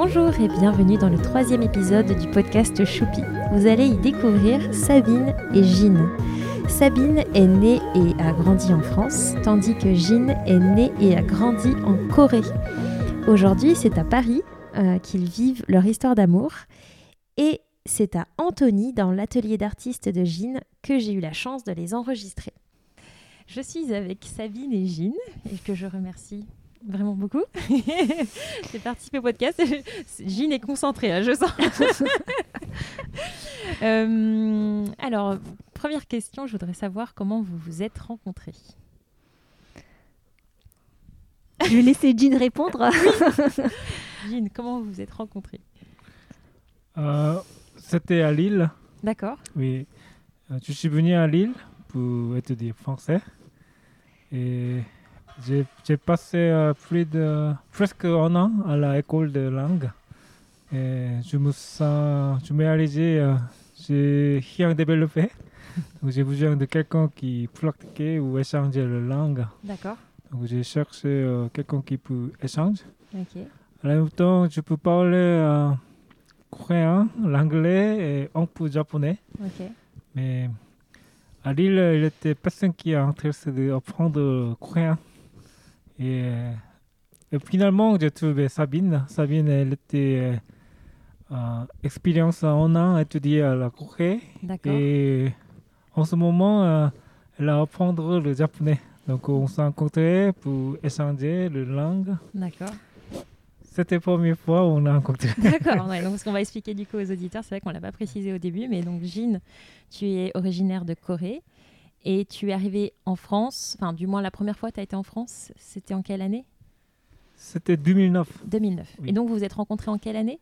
Bonjour et bienvenue dans le troisième épisode du podcast Choupi. Vous allez y découvrir Sabine et Jean. Sabine est née et a grandi en France, tandis que Jean est née et a grandi en Corée. Aujourd'hui, c'est à Paris euh, qu'ils vivent leur histoire d'amour et c'est à Antony, dans l'atelier d'artistes de Jean, que j'ai eu la chance de les enregistrer. Je suis avec Sabine et Jean et que je remercie vraiment beaucoup. J'ai participé au podcast. Jean est concentrée, là, je sens. Euh, alors, première question, je voudrais savoir comment vous vous êtes rencontrés. Je vais laisser Jean répondre. Jean, comment vous vous êtes rencontrés? Euh, C'était à Lille. D'accord. Oui. Euh, je suis venu à Lille pour étudier français. Et j'ai passé euh, plus de presque un an à l'école de langue. Et je me sens, je me réalisé, euh, j'ai rien développé. Donc j'ai besoin de quelqu'un qui pratiquait ou échanger la langue. D'accord. Donc j'ai cherché euh, quelqu'un qui peut échanger. Ok. En même temps, je peux parler euh, coréen, l'anglais et un peu japonais. Ok. Mais à Lille, il était personne qui a intéressé d'apprendre le coréen. Et, euh, et finalement, j'ai trouvé Sabine. Sabine, elle était euh, expérience en an à étudier à la Corée. Et en ce moment, euh, elle a apprendre le japonais. Donc on s'est rencontrés pour échanger les langues. D'accord. C'était la première fois où on a rencontré. D'accord. ouais, donc, ce qu'on va expliquer du coup aux auditeurs, c'est vrai qu'on l'a pas précisé au début, mais donc Jean, tu es originaire de Corée et tu es arrivé en France. Enfin, du moins la première fois que tu as été en France, c'était en quelle année? C'était 2009, 2009. Oui. Et donc vous vous êtes rencontrés en quelle année?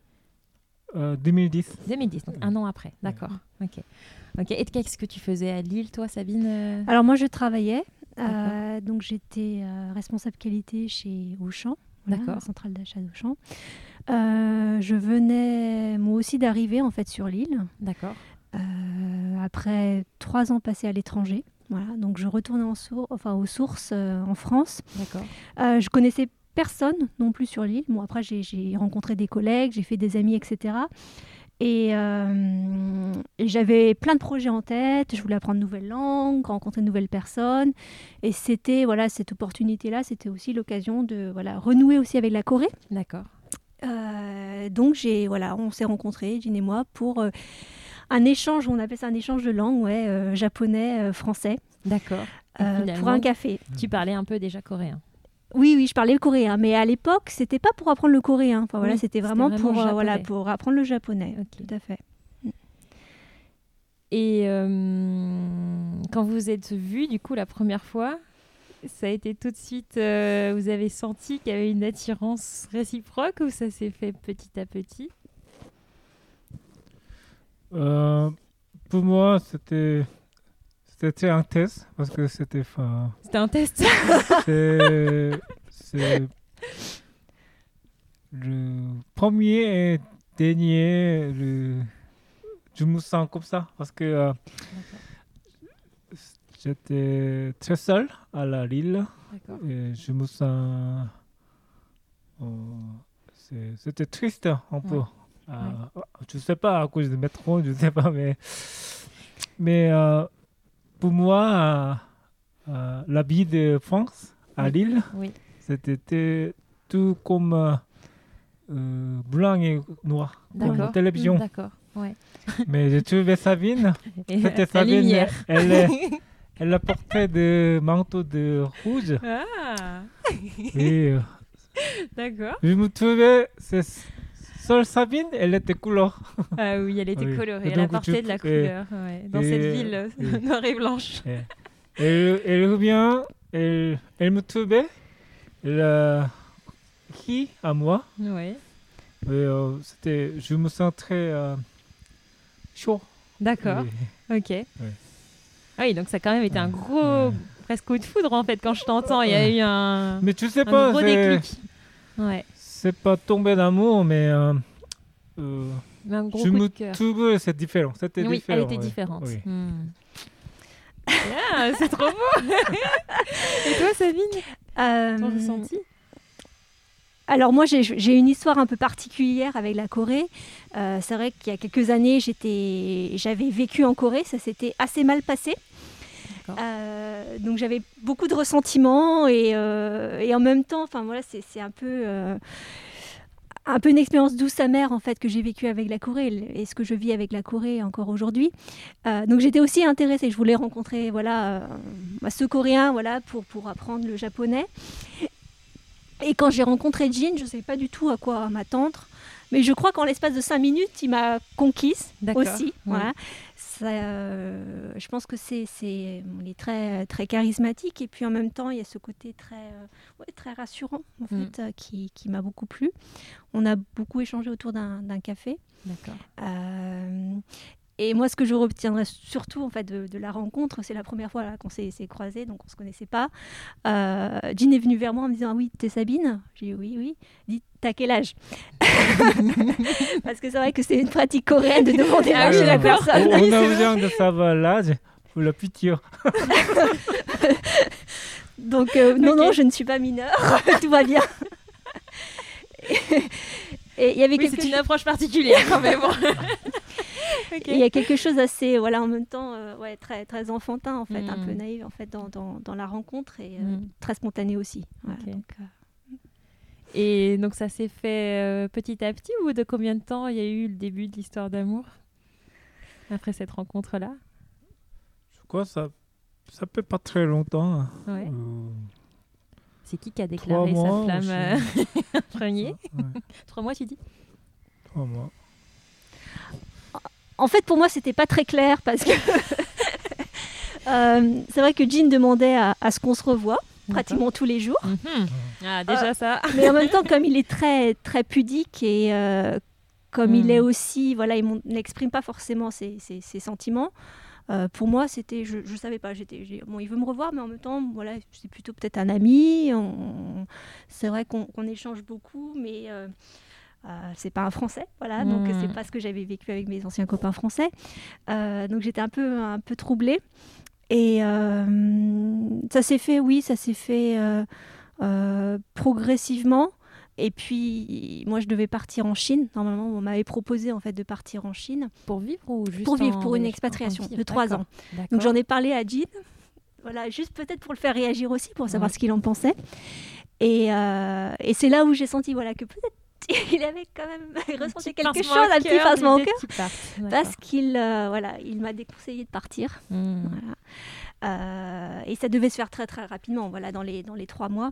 Euh, 2010. 2010, donc un an après. D'accord. Ok. Ok. Et qu'est-ce que tu faisais à Lille, toi, Sabine euh? Alors moi, je travaillais. Euh, donc j'étais euh, responsable qualité chez Auchan. voilà, D'accord. la centrale d'achat d'Auchan. Euh, je venais moi aussi d'arriver en fait sur l'île D'accord. Euh, après trois ans passés à l'étranger. Voilà, donc je retournais en sour- enfin, aux sources euh, en France. D'accord. Euh, je connaissais personne non plus sur l'île. Bon, après, j'ai- rencontré des collègues, j'ai fait des amis, etc. Et, euh, et j'avais plein de projets en tête. Je voulais apprendre de nouvelles langues, rencontrer de nouvelles personnes. Et c'était, voilà, cette opportunité-là, c'était aussi l'occasion de voilà, renouer aussi avec la Corée. D'accord. Euh, donc, j'ai, voilà, on s'est rencontrés, Jean et moi, pour euh, un échange, on appelle ça un échange de langue, ouais, euh, japonais, euh, français, D'accord. Euh, pour un café. Tu parlais un peu déjà coréen. Oui, oui, je parlais coréen, mais à l'époque, c'était pas pour apprendre le coréen. Enfin, voilà, Oui, c'était c'était vraiment, vraiment pour, euh, voilà, pour apprendre le japonais. Tout à fait. Et euh, quand vous vous êtes vus, du coup, la première fois, ça a été tout de suite, euh, vous avez senti qu'il y avait une attirance réciproque ou ça s'est fait petit à petit? Euh, pour moi, c'était c'était un test parce que c'était enfin, C'était un test. c'est le premier et dernier le je me sens comme ça parce que euh, j'étais très seul à la Lille et je me sens euh, c'est- c'était triste un peu. Ouais. Euh, je sais pas à cause du métro je sais pas mais mais euh, pour moi euh, euh, la vie de France à Oui. Lille Oui. c'était tout comme euh, blanc et noir comme la télévision D'accord. Ouais. mais j'ai trouvé Sabine c'était Sabine lumière. elle est elle a porté des manteaux de rouge Ah, et d'accord. je me trouvais seule Sabine elle était couleur Ah oui, elle était Oui. colorée, Et elle apportait de la couleur ouais, dans et- cette ville noire et blanche. elle, elle revient elle, elle me trouvait elle ri à moi Oui. Euh, c'était je me sens très euh, chaud D'accord. Ok. Ah oui, donc ça a quand même été un gros, presque coup de foudre en fait quand je t'entends. Il y a eu un, mais tu sais un pas gros déclic. Ouais. C'est pas tombé d'amour mais euh, euh, un gros je coup me de cœur. trouve c'est différent c'était Oui, différent elle était ouais. différente. Oui. Hmm. Ah, c'est trop beau. Et toi, Sabine, Euh, ton ressenti? Alors moi j'ai une histoire un peu particulière avec la Corée. Euh, c'est vrai qu'il y a quelques années j'étais, j'avais vécu en Corée, ça s'était assez mal passé. Euh, donc j'avais beaucoup de ressentiments et, euh, et en même temps, enfin voilà, c'est un peu euh, un peu une expérience douce amère en fait que j'ai vécue avec la Corée et ce que je vis avec la Corée encore aujourd'hui. Donc j'étais aussi intéressée, je voulais rencontrer voilà bah, ce Coréen voilà pour pour apprendre le japonais. Et quand j'ai rencontré Jin, je ne savais pas du tout à quoi m'attendre. Mais je crois qu'en l'espace de cinq minutes, il m'a conquise aussi. oui. Voilà. Ça, euh, je pense que c'est, c'est, est très, très charismatique et puis en même temps, il y a ce côté très, euh, ouais, très rassurant en Mm. fait, euh, qui, qui m'a beaucoup plu. On a beaucoup échangé autour d'un, d'un café. D'accord. Euh, et moi, ce que je retiendrai surtout en fait de, de la rencontre, c'est la première fois qu'on s'est, croisés, donc on se connaissait pas. Euh, Jean est venu vers moi en me disant ah oui, t'es Sabine? J'ai dit oui, oui. Dit t'as quel âge? Parce que c'est vrai que c'est une pratique coréenne de demander Ah l'âge oui, de la d'accord. personne. on, a besoin de savoir l'âge pour la future. Donc euh, non, Ok. non, je ne suis pas mineure, tout va bien. Et il y avait Oui, quelque c'est une approche particulière quand même. Il y a quelque chose assez, voilà, en même temps, euh, ouais, très, très enfantin, en fait, un Mm. peu naïf, en fait, dans, dans, dans la rencontre et euh, Mm. très spontané aussi. Voilà, Ok. donc, euh, Et donc ça s'est fait euh, petit à petit ou de combien de temps il y a eu le début de l'histoire d'amour après cette rencontre-là? Je crois que ça ça fait pas très longtemps. hein. Ouais. Euh, C'est qui qui a déclaré mois, sa flamme euh, premier? Ouais, Trois mois, tu dis? Trois mois. En fait, pour moi, c'était pas très clair parce que euh, c'est vrai que Jean demandait à, à ce qu'on se revoie pratiquement tous les jours. Mhm. Ah, déjà ça. Mais en même temps, comme il est très, très pudique et euh, comme il est aussi, voilà, il n'exprime pas forcément ses, ses- ses sentiments. euh, pour moi, c'était, je, je savais pas. J'étais, j'ai- bon, il veut me revoir, mais en même temps, voilà, c'est plutôt peut-être un ami. on- c'est vrai qu'on, qu'on échange beaucoup, mais euh, c'est pas un Français, voilà. Donc Mm. c'est pas ce que j'avais vécu avec mes anciens copains français. Euh, donc j'étais un peu, un peu troublée. Et euh, ça s'est fait, oui, ça s'est fait progressivement. Et puis, moi, je devais partir en Chine. Normalement, on m'avait proposé en fait de partir en Chine Pour vivre ou juste pour vivre en pour une expatriation vivre, de trois ans. Donc, j'en ai parlé à Jean. Voilà, juste peut-être pour le faire réagir aussi, pour savoir Ouais. ce qu'il en pensait. Et, euh, et c'est là où j'ai senti voilà, que peut-être il avait quand même ressenti quelque chose, à un petit pincement au cœur, parce qu'il euh, voilà, il m'a déconseillé de partir. Voilà. Euh, et ça devait se faire très très rapidement, voilà, dans les, dans les trois mois.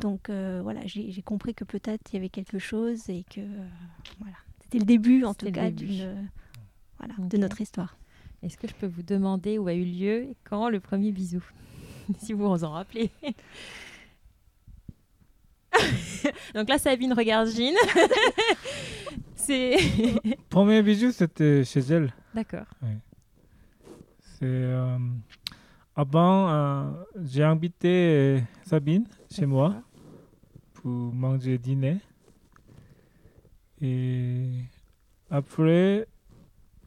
Donc euh, voilà, j'ai compris que peut-être il y avait quelque chose et que voilà, c'était le début en tout cas voilà, de notre histoire. Est-ce que je peux vous demander où a eu lieu et quand le premier bisou? Si vous vous en rappelez. Donc là, Sabine regarde Jean. C'est. Premier bisou, c'était chez elle. D'accord. C'est euh, avant, euh, j'ai invité euh, Sabine chez moi pour manger dîner. Et après,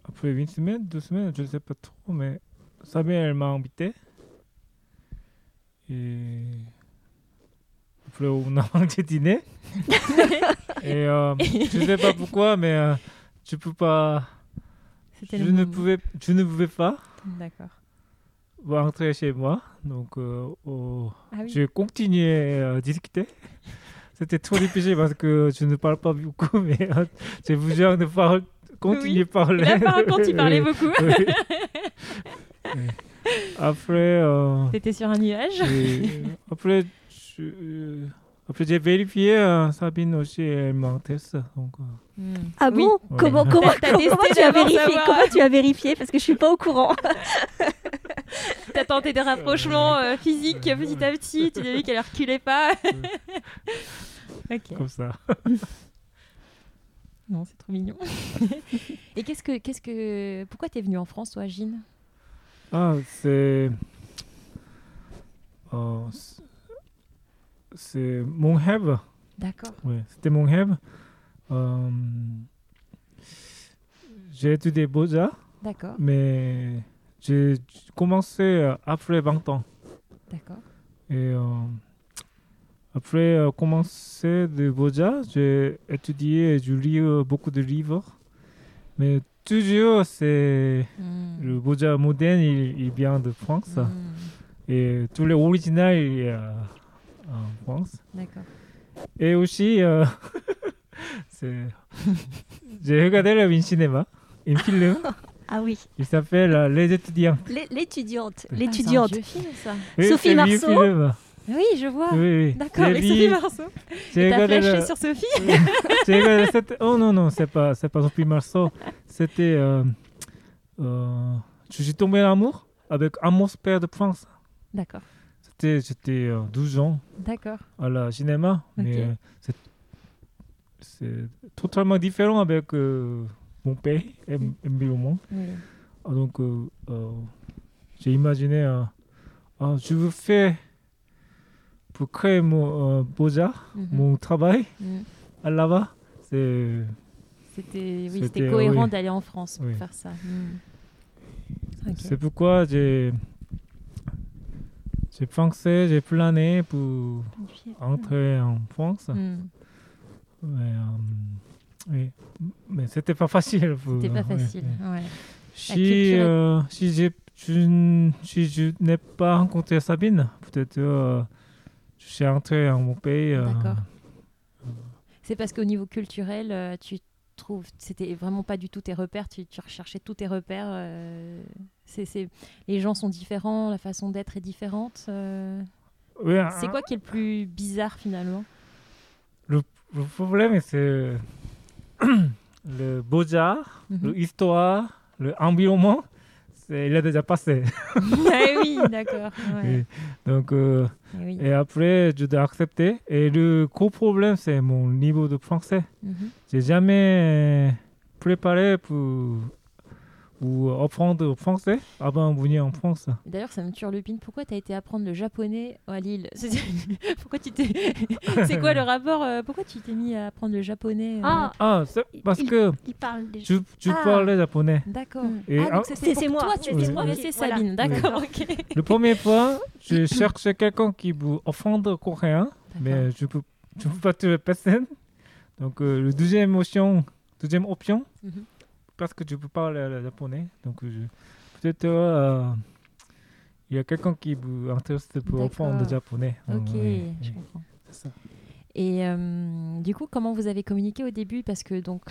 après une semaine, deux semaines, je ne sais pas trop, mais Sabine, elle m'a invité. Et après, on a mangé dîner. Et euh, je sais pas pourquoi, mais euh, je peux pas. Je ne pouvais, je ne pouvais pas D'accord. rentrer chez moi. Donc, euh, oh, Ah oui. j'ai continué à discuter. C'était trop difficile parce que je ne parle pas beaucoup, mais euh, j'ai besoin de parler, continuer à parler. là, par contre, il parlait beaucoup. Oui. Après, euh, T'étais sur un nuage. après, je- euh, après j'ai vérifié euh, Sabine aussi, elle m'a testé. Donc, euh, Hmm. Ah Oui. bon Ouais. Comment, comment, T'as comment, tu as vérifié. Comment tu as vérifié? Parce que je suis pas au courant. T'as tenté des rapprochements euh, physiques petit à petit. Tu as vu qu'elle reculait pas. comme ça. Non, c'est trop mignon. Et qu'est-ce que, qu'est-ce que, pourquoi t'es venue en France, toi, Jean Ah, c'est. C'est- mon rêve. D'accord. Ouais, c'était mon rêve. Euh, j'ai étudié Beaux-Arts, D'accord. mais j'ai commencé après 20 ans. D'accord. Et euh, après euh, commencer de Boja, j'ai étudié et je lis euh, beaucoup de livres. Mais toujours, c'est Hmm. le Boja moderne, il, il vient de France. Hmm. Et tous les originaux, en France. D'accord. Et aussi, euh, j'ai regardé le cinéma, un film. Ah oui, Il s'appelle euh, Les étudiants. L'é- l'étudiante. Ah, L'étudiante. Ça. Oui, Sophie Marceau film. Oui, je vois. Oui, oui. D'accord, mais vu- Sophie Marceau. j'ai flashé le- sur Sophie j'ai regardé cette- Oh non, non, c'est pas, pas Sophie Marceau. C'était. euh, euh, je suis tombé en amour avec Amos Père de France. D'accord, C'était, j'étais euh, 12 ans d'accord. à la cinéma, mais euh, c'est, c'est totalement différent avec euh, mon pays, Mm. environnement. Oui. Ah, donc, euh, euh, j'ai imaginé, euh, ah, je veux faire pour créer mon euh, beaux-arts, Mhm. mon travail Hmm. à là-bas. C'est C'était oui, C'était, c'était cohérent oui. d'aller en France pour Oui. faire ça. Ok. C'est pourquoi j'ai j'ai pensé, j'ai plané pour entrer en France. Hmm. Mais, euh, oui. Mais c'était pas facile. C'était pas ouais, facile. ouais. ouais. Si, euh, si, je, si je n'ai pas rencontré Sabine, peut-être euh, je suis entré en mon pays. euh, D'accord. C'est parce qu'au niveau culturel, euh, tu trouves, c'était vraiment pas du tout tes repères, tu, tu recherchais tous tes repères. euh, c'est- les gens sont différents, la façon d'être est différente. euh. oui, c'est hein, quoi qui est le plus bizarre finalement? Le problème, c'est le beaux-arts, Mhm. l'histoire, l'environnement. Il a déjà passé. Ah oui, d'accord. ouais. Donc, euh, Eh oui. et après, je dois accepter. Et le gros problème, c'est mon niveau de français. Mhm. J'ai jamais préparé pour, pour apprendre le français? Avant de venir en France. D'ailleurs, ça me turlupine. Pourquoi tu as été apprendre le japonais à Lille? C'est- Pourquoi tu t'es C'est quoi le rapport euh, Pourquoi tu t'es mis à apprendre le japonais euh, Ah, Ah, c'est parce Il- que il parle déjà. tu, tu Ah. parlais japonais. D'accord. Ah, donc c'était C'est- c'est moi, toi, tu voulais moi voilà. Sabine. D'accord, ok. Le premier fois, je cherchais quelqu'un qui veut apprendre le coréen, mais je peux, je peux pas trouver personne. Donc, euh, le deuxième option, deuxième option, Mhm. Parce que je peux parler le japonais. Donc, je- peut-être euh, il y a quelqu'un qui vous intéresse pour apprendre le japonais. Ok, Oui, je oui, comprends. c'est ça. Et euh, du coup, comment vous avez communiqué au début? Parce que donc,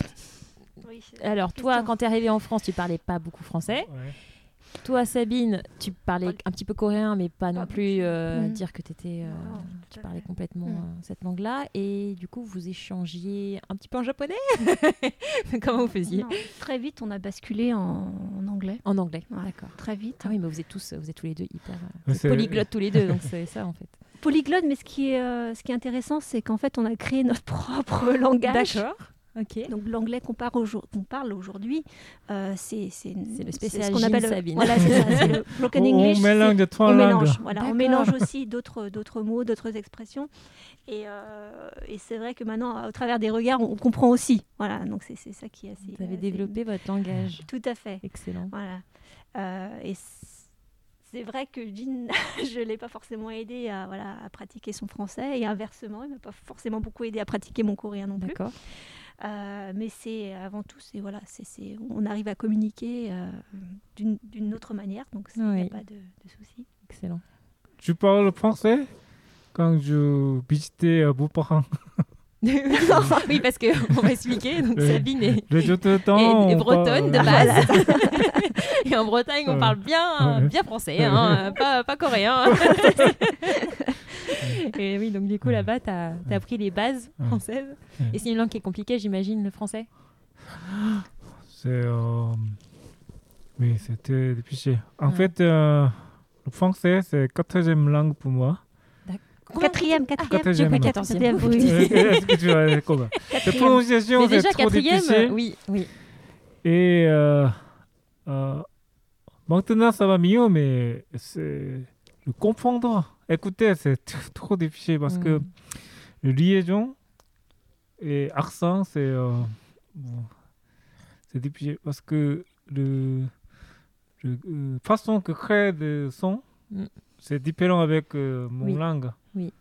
Oui, alors toi, Question. quand tu es arrivé en France, tu parlais pas beaucoup français. Ouais. Toi, Sabine, tu parlais un petit peu coréen, mais pas non plus euh, Mm. dire que étais, euh, Non, tu parlais complètement Mm. euh, cette langue-là. Et du coup, vous échangiez un petit peu en japonais Comment vous faisiez Non, très vite, on a basculé en, en anglais. En anglais, Ouais. d'accord. Très vite. Ah oui, mais vous êtes tous, vous êtes tous les deux hyper polyglottes tous les deux, donc c'est ça en fait. Polyglotte, mais ce qui est, euh, ce qui est intéressant, c'est qu'en fait, on a créé notre propre langage. Donc l'anglais qu'on parle, aujourd- qu'on parle aujourd'hui, euh, c'est le ce spécial qu'on Gilles appelle Sabine. Voilà, c'est ça, c'est le broken On- English. on mélange de trois on langues. mélange, voilà, on mélange aussi d'autres mots, d'autres expressions. Et, euh, et c'est vrai que maintenant, au travers des regards, on, on comprend aussi. Voilà, donc c'est ça qui est assez. Vous avez assez- développé votre langage. Tout à fait. Excellent. Voilà. Euh, et c'est vrai que Jean, je ne l'ai pas forcément aidé à, voilà, à pratiquer son français et inversement, il ne m'a pas forcément beaucoup aidé à pratiquer mon coréen non plus. D'accord. Euh, mais c'est avant tout, c'est voilà, c'est on arrive à communiquer euh, d'une autre manière, donc il n'y Oui. a pas de, de souci. Excellent. Tu parles français quand je visitais euh, vos parents. oui, parce que on va expliquer. Donc Oui. Sabine est, temps, est- est on bretonne de base. Et en Bretagne, on parle bien, Ouais. bien français, hein, pas, pas coréen. Et oui, donc du coup là-bas, tu as, appris les bases Ouais. françaises. Ouais. Et c'est une langue qui est compliquée, j'imagine, le français? C'est. euh, Oui, c'était difficile. En Ouais. fait, euh, le français, c'est quatrième langue pour moi. Quatrième, quatrième, quatrième. pas Quatorzième. quatrième, oui. Euh, Est-ce que tu vois comment? La prononciation, c'est déjà, trop quatrième, difficile. oui, oui. Et euh, euh, maintenant, ça va mieux, mais c'est le comprendre, écouter, c'est trop difficile parce que Mm. le liaison et accent, c'est euh, bon, c'est difficile parce que le, le euh, façon que crée de son, Mm. c'est différent avec euh, mon Oui. langue. Oui.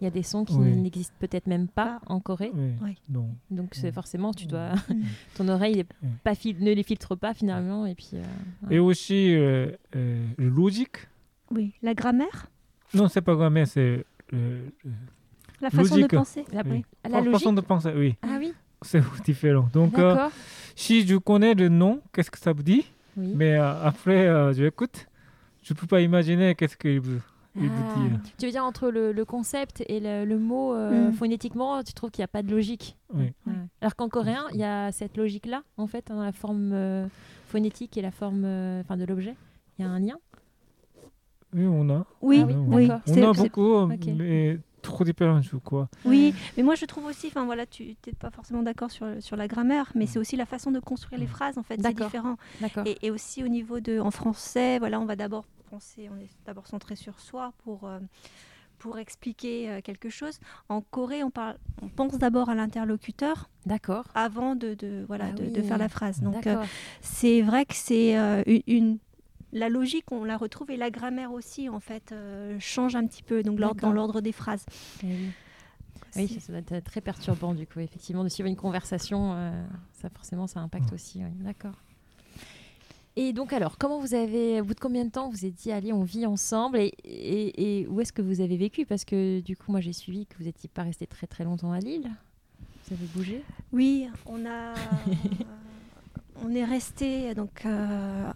Il y a des sons qui Oui. n'existent peut-être même pas en Corée. Oui. Ouais. Donc, Donc c'est forcément, tu dois, Mm. ton oreille est Ouais. pas fil- ne les filtre pas finalement. Et puis, euh, ouais. Et aussi, euh, euh, le logique. Oui, la grammaire, Non, c'est pas grammaire, c'est euh, la façon Logique. de penser. la, oui. la logique. façon de penser. Oui, Ah oui, c'est différent. Donc, euh, si je connais le nom, qu'est-ce que ça veut dire? Oui. Mais euh, après, euh, je écoute, je peux pas imaginer qu'est-ce qu'il veut, Ah, dire. Tu veux dire entre le, le concept et le, le mot euh, Mm. phonétiquement, tu trouves qu'il n'y a pas de logique? Oui. Ouais. Alors qu'en coréen, il y a cette logique-là, en fait, dans la forme euh, phonétique et la forme euh, enfin, de l'objet. Il y a un lien. Oui, on a. Oui, Ah oui. On a beaucoup, euh, mais trop différent, je crois. Oui, mais moi je trouve aussi, enfin voilà, tu n'es pas forcément d'accord sur, sur la grammaire, mais c'est aussi la façon de construire les phrases en fait, c'est différent. D'accord. Et, et aussi au niveau de, en français, voilà, on va d'abord penser, on est d'abord centré sur soi pour, euh, pour expliquer euh, quelque chose. En Corée, on, parle, on pense d'abord à l'interlocuteur D'accord. avant de, de, voilà, Ah de, oui. de faire la phrase. Donc euh, D'accord. c'est vrai que c'est euh, une- la logique, on la retrouve et la grammaire aussi en fait euh, change un petit peu donc dans l'ordre des phrases. Eh oui. Ça, ça doit être très perturbant du coup, effectivement, de suivre une conversation, euh, ça forcément, ça impacte aussi. oui. D'accord. Et donc alors, comment vous avez, au bout de combien de temps vous vous êtes dit, allez, on vit ensemble et, et- et où est-ce que vous avez vécu? Parce que du coup, moi j'ai suivi que vous n'étiez pas resté très très longtemps à Lille. Vous avez bougé? Oui, on a, on est resté donc euh,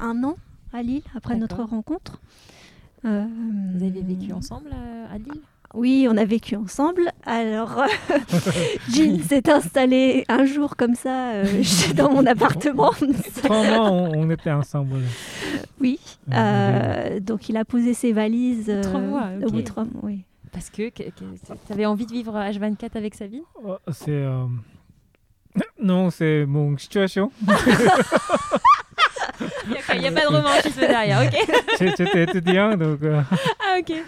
un an à Lille après notre rencontre. Euh, Vous avez vécu ensemble euh, à Lille? Oui, on a vécu ensemble. Alors, euh, Jean s'est installé un jour comme ça euh, chez- dans mon appartement. Mois, on, était ensemble. oui. Euh, Euh, donc, il a posé ses valises euh, Trois mois, au ok. bout de trois mois. Oui. Parce que, tu avais envie de vivre H24 avec Sabine Oh, C'est. euh, Non, c'est mon situation. Il n'y a pas de romantisme derrière, ok J'étais étudiant, donc. euh, Ah, ok. et,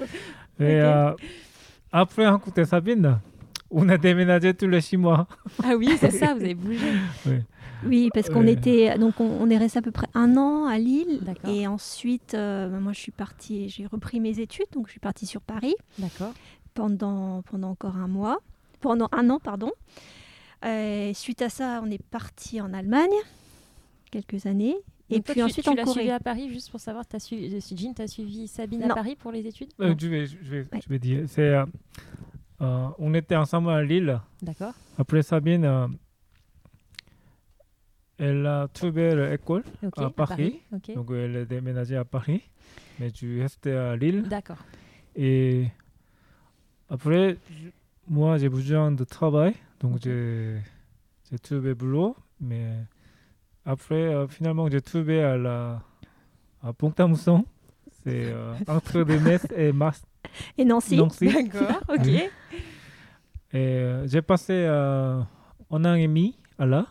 euh, après rencontrer Sabine, on a déménagé tous les six mois. Ah oui, c'est ça, vous avez bougé. Oui, parce qu'on Ouais. était donc on, on est resté à peu près un an à Lille D'accord. et ensuite euh, moi je suis partie, j'ai repris mes études donc je suis partie sur Paris D'accord. pendant pendant encore un mois, pendant un an pardon. Euh, suite à ça, on est parti en Allemagne quelques années et Donc toi, puis tu- ensuite tu en l'as suivi Corée. à Paris, juste pour savoir, as suivi, Jean, tu as suivi Sabine à. Paris pour les études Euh, Non. je, vais, je, vais, Ouais. je vais dire. C'est, euh, euh, on était ensemble à Lille. D'accord. Après Sabine, euh, elle a trouvé l'école. À Paris. Donc elle a déménagé à Paris. Mais tu restais à Lille. D'accord. Et après, moi, j'ai besoin de travail. Donc, j'ai, j'ai trouvé boulot. Mais après, euh, finalement, j'ai trouvé à la à Pont-à-Mousson. C'est euh, entre Metz et Mars. Et Nancy. Nancy. D'accord. Ok. Oui. Et euh, j'ai passé euh, un an et demi à là.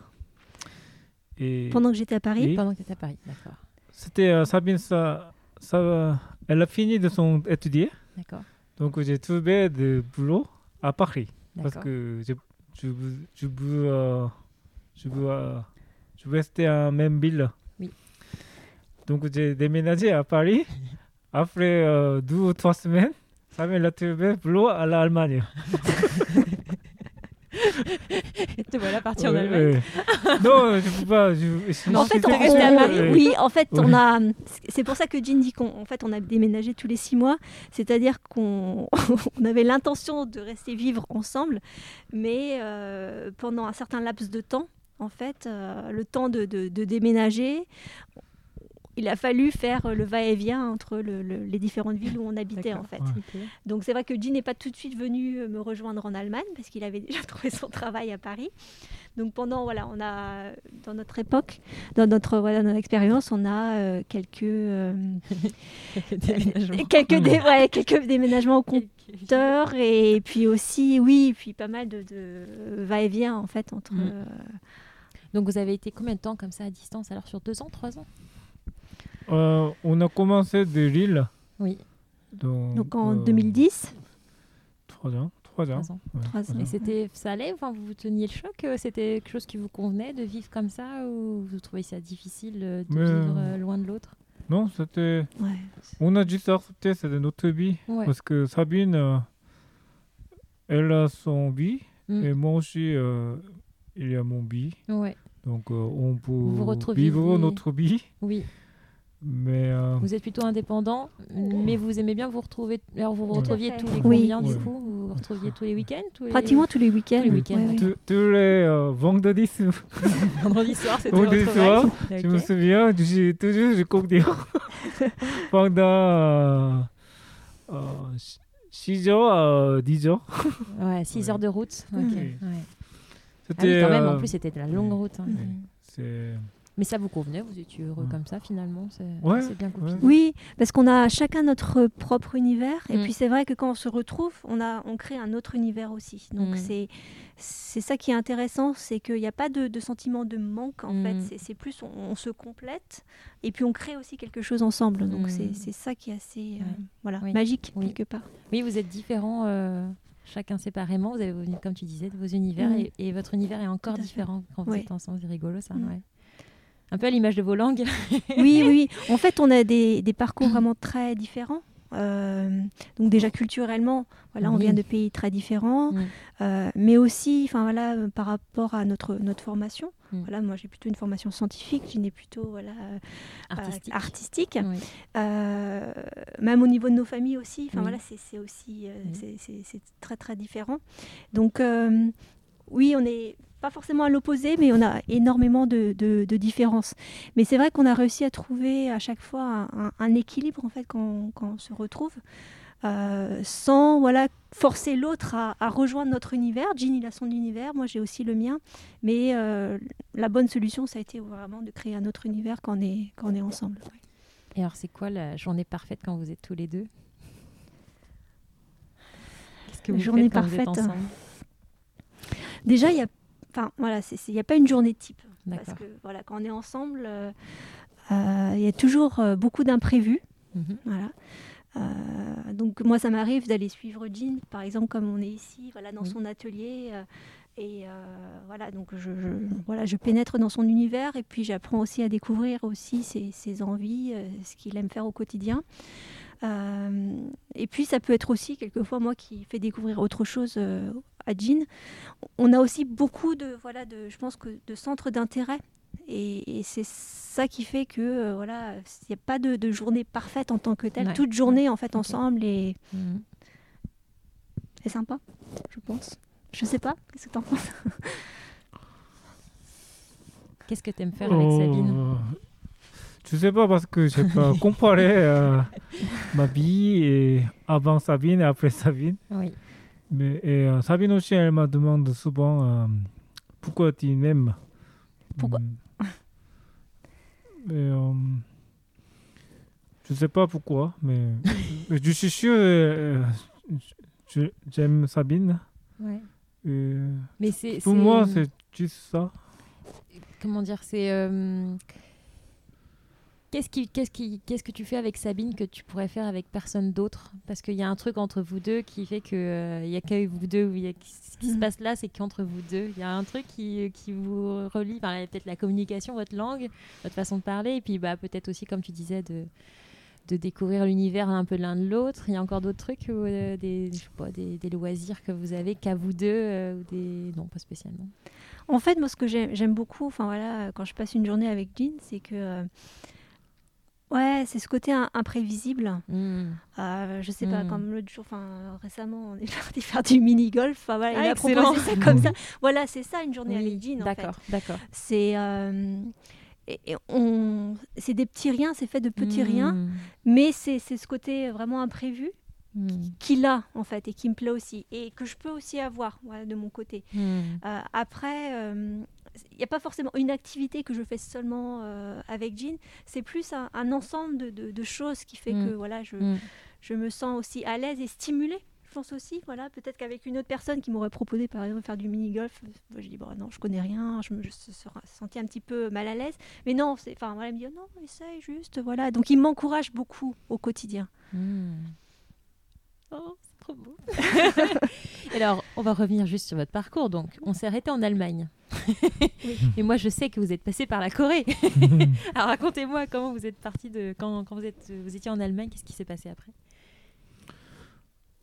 Et Pendant que j'étais à Paris. Oui. Pendant que tu étais à Paris. D'accord. c'était euh, Sabine, ça, ça, elle a fini de son étudier. D'accord. Donc, j'ai trouvé de boulot à Paris. Parce que je, je, veux- je veux, euh, je veux, euh, je veux rester en même ville. Oui. Donc j'ai déménagé à Paris. Après euh, deux ou trois semaines, ça m'a trouvé boulot à l'Allemagne. Te voilà parti en Ouais, Allemagne. ouais. non, je peux pas. Je, je- Non, En fait, on- resté à Paris, oui, en fait, Ouais. on a. C'est pour ça que Jean dit qu'on en fait, on a déménagé tous les six mois. C'est-à-dire qu'on on avait l'intention de rester vivre ensemble, mais euh, pendant un certain laps de temps, en fait, euh, le temps de, de- de déménager, il a fallu faire le va-et-vient entre le- le- les différentes villes où on habitait, en fait. Ouais. Donc c'est vrai que Jean n'est pas tout de suite venu euh, me rejoindre en Allemagne parce qu'il avait déjà trouvé son travail à Paris. Donc pendant voilà, on a dans notre époque, dans notre voilà, dans notre expérience, on a euh, quelques euh, Déménagement. quelques dé- ouais, quelques déménagements au compteur et puis aussi oui, puis pas mal de, de va-et-vient en fait entre Mm. euh, Donc vous avez été combien de temps comme ça à distance? Alors sur deux ans, trois ans? Euh, on a commencé de Lille. Oui, Donc, donc en euh, 2010. Trois ans. Trois ans. trois ans. ouais, Trois trois ans. Et c'était, ça allait? Enfin, vous teniez le choc? Euh, C'était quelque chose qui vous convenait de vivre comme ça ou vous trouvez ça difficile euh, de Mais, vivre loin de l'autre? Non, c'était. Ouais. On a juste accepté, c'était notre vie. Ouais. Parce que Sabine, euh, elle a son bi Mm. et moi aussi, euh, il y a mon bi. Ouais, Donc, euh, on peut vous vivre notre bi. oui. Mais euh, Vous êtes plutôt indépendant, mais vous aimez bien vous retrouver. Alors vous vous retrouviez tous les Oui. combien du Ouais. coup? Vous vous retrouviez tous les week-ends tous les... Pratiquement tous les week-ends. Tous les week-ends, Ouais, ouais. ouais. tous tous les euh, vendredis, Vendredi soir, c'était Vendredi votre soir, je me souviens, j'ai toujours cours dehors pendant euh, euh, 6 heures à 10 heures. Ouais, 6 Ouais. heures de route. Ok. Ouais. Ah oui, C'était, quand même, en euh, plus c'était de la longue route. hein. Mm. c'est- Mais ça vous convenait, vous étiez heureux Ouais. comme ça finalement C'est Ouais, c'est bien compliqué. ouais. Oui, parce qu'on a chacun notre propre univers. Et Mm. puis c'est vrai que quand on se retrouve, on, a, on crée un autre univers aussi. Donc Mm. c'est c'est ça qui est intéressant, c'est qu'il n'y a pas de, de sentiment de manque en Mm. fait. C'est- C'est plus on, on se complète et puis on crée aussi quelque chose ensemble. Donc Mm. c'est c'est ça qui est assez euh, Ouais. voilà, Oui. magique Oui. quelque part. Oui, vous êtes différents, euh, chacun séparément. Vous avez, vos- comme tu disais, vos univers et, et votre univers est encore différent quand vous Oui. êtes ensemble. C'est rigolo ça. Mm. ouais. Un peu à l'image de vos langues. oui, oui. En fait, on a des, des parcours vraiment très différents. Euh, donc déjà culturellement, voilà, on Oui. vient de pays très différents. Euh, mais aussi, enfin voilà, euh, par rapport à notre notre formation. Voilà, moi j'ai plutôt une formation scientifique, je n'ai plutôt voilà euh, Artistique. artistique. Même au niveau de nos familles aussi, enfin voilà, c'est aussi c'est- très très différent. Donc oui, on n'est pas forcément à l'opposé, mais on a énormément de, de- de différences. Mais c'est vrai qu'on a réussi à trouver à chaque fois un, équilibre en fait quand, quand on se retrouve, euh, sans voilà forcer l'autre à, à rejoindre notre univers. Jean il a son univers, moi j'ai aussi le mien, mais euh, la bonne solution ça a été vraiment de créer un autre univers quand on est quand on est ensemble. ouais. Et alors, c'est quoi la journée parfaite quand vous êtes tous les deux? Qu'est-ce que La vous journée faites quand vous êtes parfaite. ensemble? Déjà il y a Enfin, voilà, il n'y a pas une journée type. Parce que voilà, quand on est ensemble, euh, euh, il y a toujours euh, beaucoup d'imprévus. Mhm. Voilà. Donc moi, ça m'arrive d'aller suivre Jean, par exemple, comme on est ici, voilà, dans Oui. son atelier. et voilà, donc je, je- voilà, je pénètre dans son univers et puis j'apprends aussi à découvrir aussi ses, ses envies, ce qu'il aime faire au quotidien. Euh, et puis ça peut être aussi quelquefois moi qui fais découvrir autre chose euh, à Jean. On a aussi beaucoup de voilà de je pense que de centres d'intérêt et, et c'est ça qui fait que euh, voilà il n'y a pas de, de journée parfaite en tant que telle. Ouais. Toute journée en fait ensemble et c'est sympa, je pense. Je sais pas, qu'est-ce que t'en penses? Qu'est-ce que tu aimes faire avec Oh, Sabine Je sais pas parce que j'ai pas comparé euh, ma vie et avant Sabine et après Sabine. Oui. Mais et, euh, Sabine aussi, elle me demande souvent euh, pourquoi tu m'aimes. Pourquoi Mm. Mais, euh, je sais pas pourquoi, mais, je suis sûr, euh, j'aime Sabine. Ouais. Mais c'est pour moi, c'est juste ça. comment dire, c'est qu'est-ce qui, qu'est-ce qui, qu'est-ce que tu fais avec Sabine que tu pourrais faire avec personne d'autre? Parce qu'il y a un truc entre vous deux qui fait que euh, il y a que vous deux. y a- ce qui se Mhm. passe là, c'est qu'entre vous deux, il y a un truc qui, qui vous relie. Enfin, peut-être la communication, votre langue, votre façon de parler, et puis bah peut-être aussi, comme tu disais, de de découvrir l'univers un peu l'un de l'autre. Il y a encore d'autres trucs, ou, euh, des, je sais pas, des, des loisirs que vous avez qu'à vous deux, euh, ou des non pas spécialement. En fait, moi, ce que j'aime beaucoup, enfin voilà, quand je passe une journée avec Jean, c'est que euh, ouais, c'est ce côté imprévisible. Mhm. Euh, je sais pas, Mm. comme l'autre jour, enfin récemment, on est parti faire du mini golf. Enfin, voilà, Ah, il a excellent. proposé ça comme ça. Voilà, c'est ça une journée Oui, en fait. D'accord, d'accord. C'est euh, et, et on, c'est des petits riens, c'est fait de petits riens, Mhm. mais c'est c'est ce côté vraiment imprévu Mhm. qu'il a en fait et qui me plaît aussi et que je peux aussi avoir voilà, de mon côté. Euh, après, il n'y a pas forcément une activité que je fais seulement euh, avec Jean, c'est plus un, un ensemble de, de- de choses qui fait Mm. que voilà, je, Mm. je me sens aussi à l'aise et stimulée. Je pense aussi, voilà, peut-être qu'avec une autre personne qui m'aurait proposé par exemple de faire du mini-golf, je dis bon non, je connais rien, je me je se un petit peu mal à l'aise. Mais non, c'est, enfin voilà, il me dit non, essaye juste, voilà. Donc il m'encourage beaucoup au quotidien. Mhm. Oh, trop beau. Alors, on va revenir juste sur votre parcours. Donc, on s'est arrêté en Allemagne. Et moi, je sais que vous êtes passé par la Corée. alors, racontez-moi comment vous êtes parti de quand, quand vous êtes vous étiez en Allemagne. Qu'est-ce qui s'est passé après?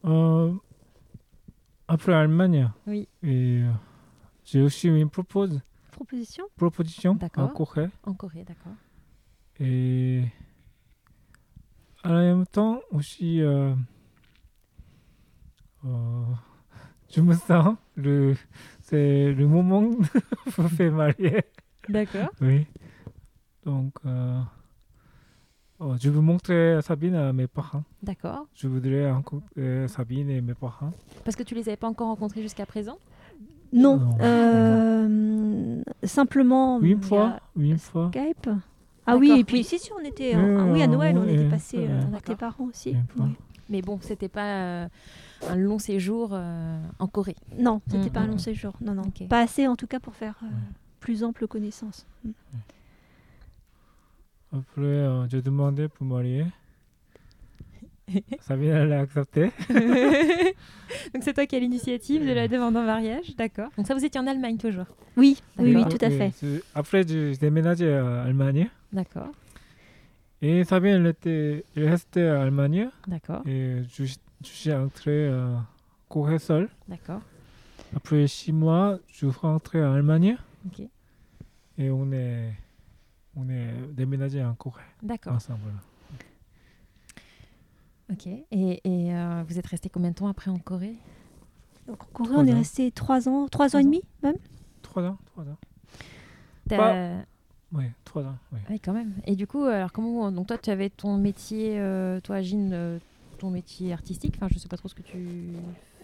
Euh, après Allemagne, Oui. et euh, j'ai aussi une propose, Proposition? proposition en D'accord. Corée. En Corée, d'accord. Et en même temps aussi, euh, je me sens le c'est le moment me faire marier. D'accord. Oui. Donc, euh, euh, je veux montrer Sabine à mes parents. D'accord. Je voudrais rencontrer Sabine et mes parents. Parce que tu les avais pas encore rencontrés jusqu'à présent? Non. Non. Euh, simplement. Une fois, une fois. Skype? Ah oui, et puis oui. si, si, on était. Oui, ah oui, à oui, Noël, on était passé euh, avec tes parents aussi. Oui. Mais bon, c'était pas euh, un long séjour euh, en Corée. Non, c'était Mm, pas un long mm. séjour. Non, non. Pas assez en tout cas pour faire euh, plus ample connaissance. Après, euh, j'ai demandé pour marier. Sabine, elle a accepté. Donc c'est toi qui as l'initiative de la demande en mariage, d'accord. Donc ça vous étiez en Allemagne toujours, Oui, oui, oui, tout à fait. Après, j'ai déménagé à Allemagne. d'accord, Et Sabine, elle était elle restait à Allemagne. d'accord, Et je, je suis entré à Corée seul. d'accord, Après six mois, je suis rentré en Allemagne. ok, Et on est, on est déménagé en Corée d'accord, ensemble. ok. Et, et, euh, vous êtes resté combien de temps après en Corée? Donc en Corée, Trois on est resté trois ans, trois Trois ans et demi même? Trois ans, trois ans. Oui, trois ans. Oui. Oui, quand même. Et du coup, alors comment donc toi tu avais ton métier, euh, toi Gine, euh, ton métier artistique. Enfin, je sais pas trop ce que tu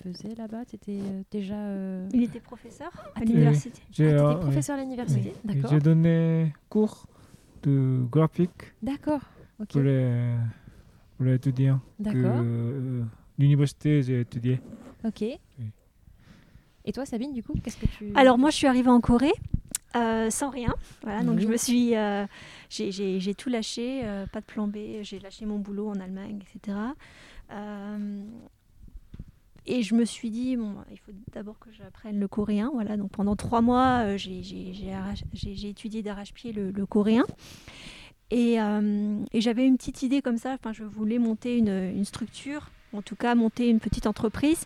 faisais là-bas. Tu étais déjà. euh, Il était professeur à t'es- l'université. Ah, J'ai euh, oui. professeur à l'université. D'accord. J'ai donné cours de graphique D'accord. Ok. pour les, pour les étudiants D'accord. euh, l'université j'ai étudié. Ok. Et toi, Sabine, du coup, qu'est-ce que tu. Alors moi, je suis arrivée en Corée euh, sans rien. Voilà, donc je me suis, euh, j'ai- tout lâché, euh, pas de plan B. J'ai lâché mon boulot en Allemagne, etc. Euh, et je me suis dit, bon, il faut d'abord que j'apprenne le coréen. Voilà, donc pendant trois mois, j'ai- étudié d'arrache-pied le, le coréen. Et, et j'avais une petite idée comme ça. Enfin, je voulais monter une, une structure, en tout cas monter une petite entreprise.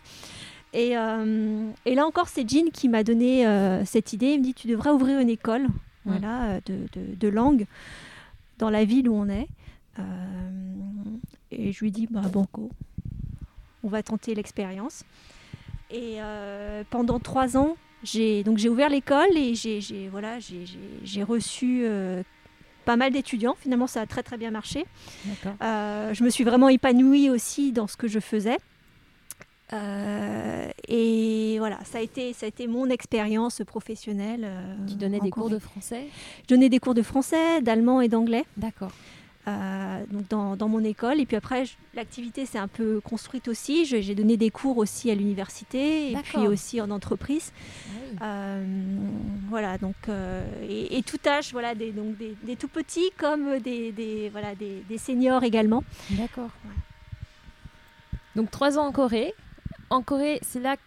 Et, euh, et là encore, c'est Jean qui m'a donné euh, cette idée. Il me dit, tu devrais ouvrir une école voilà, euh, de, de- de langue dans la ville où on est. Euh, et je lui dis, bah, banco, on va tenter l'expérience. Et pendant trois ans, j'ai donc j'ai ouvert l'école et j'ai voilà, reçu pas mal d'étudiants. Finalement, ça a très très bien marché. Je me suis vraiment épanouie aussi dans ce que je faisais. Euh, et voilà, ça a été, ça a été mon expérience professionnelle. euh, Tu donnais des cours de français Je donnais des cours de français, d'allemand et d'anglais D'accord. euh, donc dans, dans mon école. Et puis après, l'activité s'est un peu construite aussi. J'ai donné des cours aussi à l'université et puis aussi en entreprise. Ah oui. Euh, voilà, donc euh, et, et tout âge, voilà, des, donc des, des tout petits comme des, des, voilà, des, des seniors également. D'accord. Donc trois ans en Corée. En Corée, c'est là que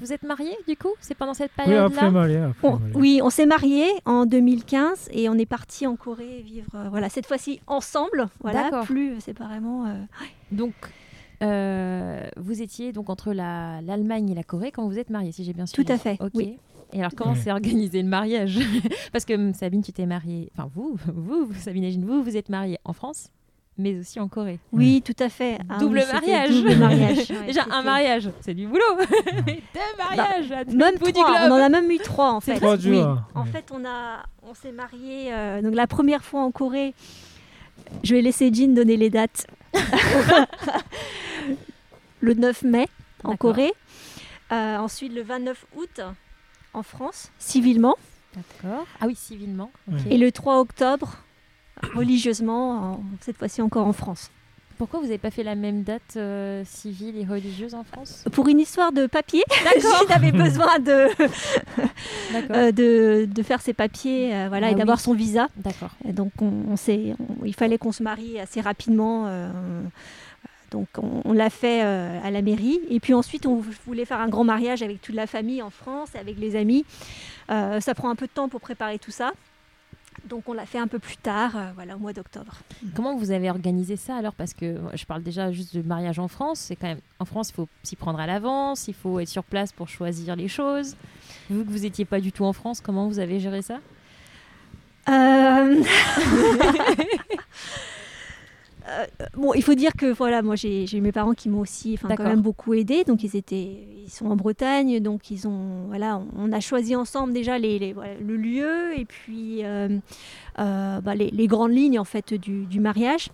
vous êtes mariés du coup? C'est pendant cette Oui, après période-là? marié. Après On- marié. oui, on s'est mariés en 2015 et on est parti en Corée vivre, euh, voilà, cette fois-ci ensemble, voilà, plus séparément. euh, Donc, euh, vous étiez donc entre la- l'Allemagne et la Corée quand vous êtes mariés, si j'ai bien suivi. Tout à fait, Ok. oui. Et alors, comment Ouais. s'est organisé le mariage? Parce que hum, Sabine, tu t'es mariée. Enfin, vous, vous, Sabine et Jeanne, vous, vous êtes mariés en France, mais aussi en Corée. Oui, tout à fait. Ah double oui, mariage. Double mariage. ouais, Déjà, un mariage, c'est du boulot. mais deux mariages Même bout du trois. globe. On en a même eu trois en fait. Trois Oui. jours. En fait, on a, on s'est mariés. euh, donc la première fois en Corée, je vais laisser Jean donner les dates. le 9 mai en. Corée. Euh, ensuite, le 29 août en France, civilement. D'accord. Ah oui, civilement. Et le 3 octobre, religieusement, en- cette fois-ci encore en France. Pourquoi vous n'avez pas fait la même date euh, civile et religieuse en France? Pour une histoire de papier, D'accord. Jean avait besoin de, euh, de, de faire ses papiers euh, voilà, Ah et d'avoir son visa. D'accord. Donc, on, on- il fallait qu'on se marie assez rapidement. donc, on, on l'a fait à la mairie. Et puis ensuite, on voulait faire un grand mariage avec toute la famille en France, avec les amis. Ça prend un peu de temps pour préparer tout ça. Donc on l'a fait un peu plus tard, euh, voilà, au mois d'octobre. Comment vous avez organisé ça alors? Parce que je parle déjà juste de mariage en France. C'est quand même en France, il faut s'y prendre à l'avance, il faut être sur place pour choisir les choses. Vous que vous n'étiez pas du tout en France, comment vous avez géré ça? Euh, euh, bon, il faut dire que voilà, moi j'ai mes parents qui m'ont aussi, enfin quand même beaucoup aidé. Donc ils étaient, ils sont en Bretagne, donc ils ont, voilà, on, on a choisi ensemble déjà les, les- voilà, le lieu et puis euh, euh, bah, les, les grandes lignes en fait du, du mariage.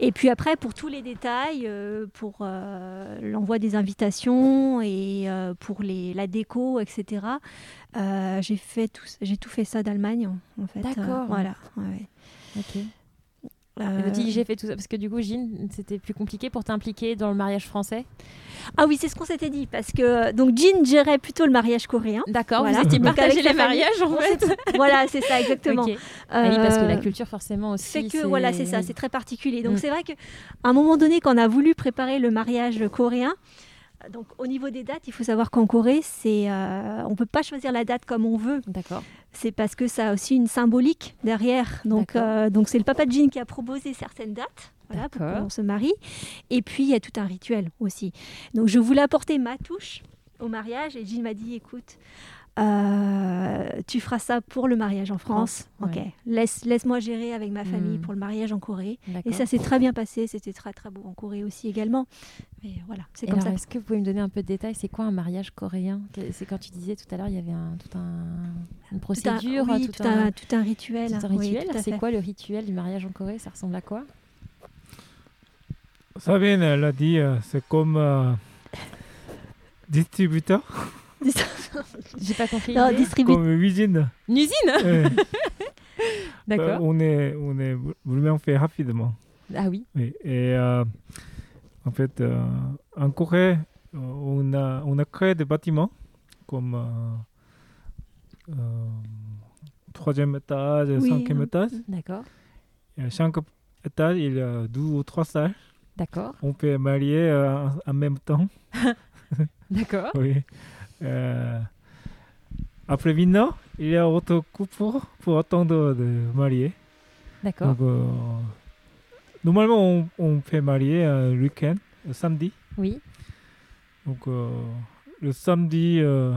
Et puis après pour tous les détails, euh, pour euh, l'envoi des invitations et euh, pour les, la déco, etc. j'ai fait tout, j'ai tout fait ça d'Allemagne en, fait. D'accord. voilà. ouais, ouais. Ok. Euh, dit j'ai fait tout ça parce que du coup, Jean, c'était plus compliqué pour t'impliquer dans le mariage français. Ah oui, c'est ce qu'on s'était dit parce que donc Jean gérait plutôt le mariage coréen. D'accord. Voilà. Vous étiez partagé les mariages en fait. voilà, c'est ça exactement. Ah oui, parce que la Euh, culture forcément aussi. fait que voilà, c'est ça, c'est très particulier. Donc Mm. c'est vrai qu'à un moment donné, quand on a voulu préparer le mariage coréen, donc au niveau des dates, il faut savoir qu'en Corée, c'est euh, on peut pas choisir la date comme on veut. D'accord. C'est parce que ça a aussi une symbolique derrière. Donc euh, donc c'est le papa de Jean qui a proposé certaines dates. Voilà, pour qu'on se marie. Et puis, il y a tout un rituel aussi. Donc, je voulais apporter ma touche au mariage. Et Jean m'a dit, écoute, euh, tu feras ça pour le mariage en France. France, ok, ouais. laisse, laisse-moi gérer avec ma famille Hmm. pour le mariage en Corée. Et ça s'est très bien passé. C'était très, très beau en Corée aussi également. Mais voilà, c'est Et comme alors, ça. est-ce que vous pouvez me donner un peu de détails? C'est quoi un mariage coréen? C'est quand tu disais tout à l'heure, il y avait un, tout un, une Tout un- procédure, oui, tout, tout, un, tout un rituel. tout un Oui, rituel. tout c'est quoi le rituel du mariage en Corée? Ça ressemble à quoi? Sabine, elle a dit, euh, c'est comme euh, distributeur, J'ai pas compris. Non, comme usine. Une usine D'accord. bah, on est, on est vraiment fait rapidement. Ah oui. Oui, et euh, en fait, euh, en Corée, euh, on a, on a créé des bâtiments comme euh, euh, troisième étage, Oui, cinquième hein. étage. D'accord. Et à chaque étage, il y a deux ou trois salles. D'accord. On peut marier euh, en même temps. D'accord. Oui. Euh, après Vino, il y a autre couple pour attendre de marier. D'accord. Donc, euh, normalement, on, on fait marier un week-end, le samedi. Oui. Donc, euh, le samedi, euh,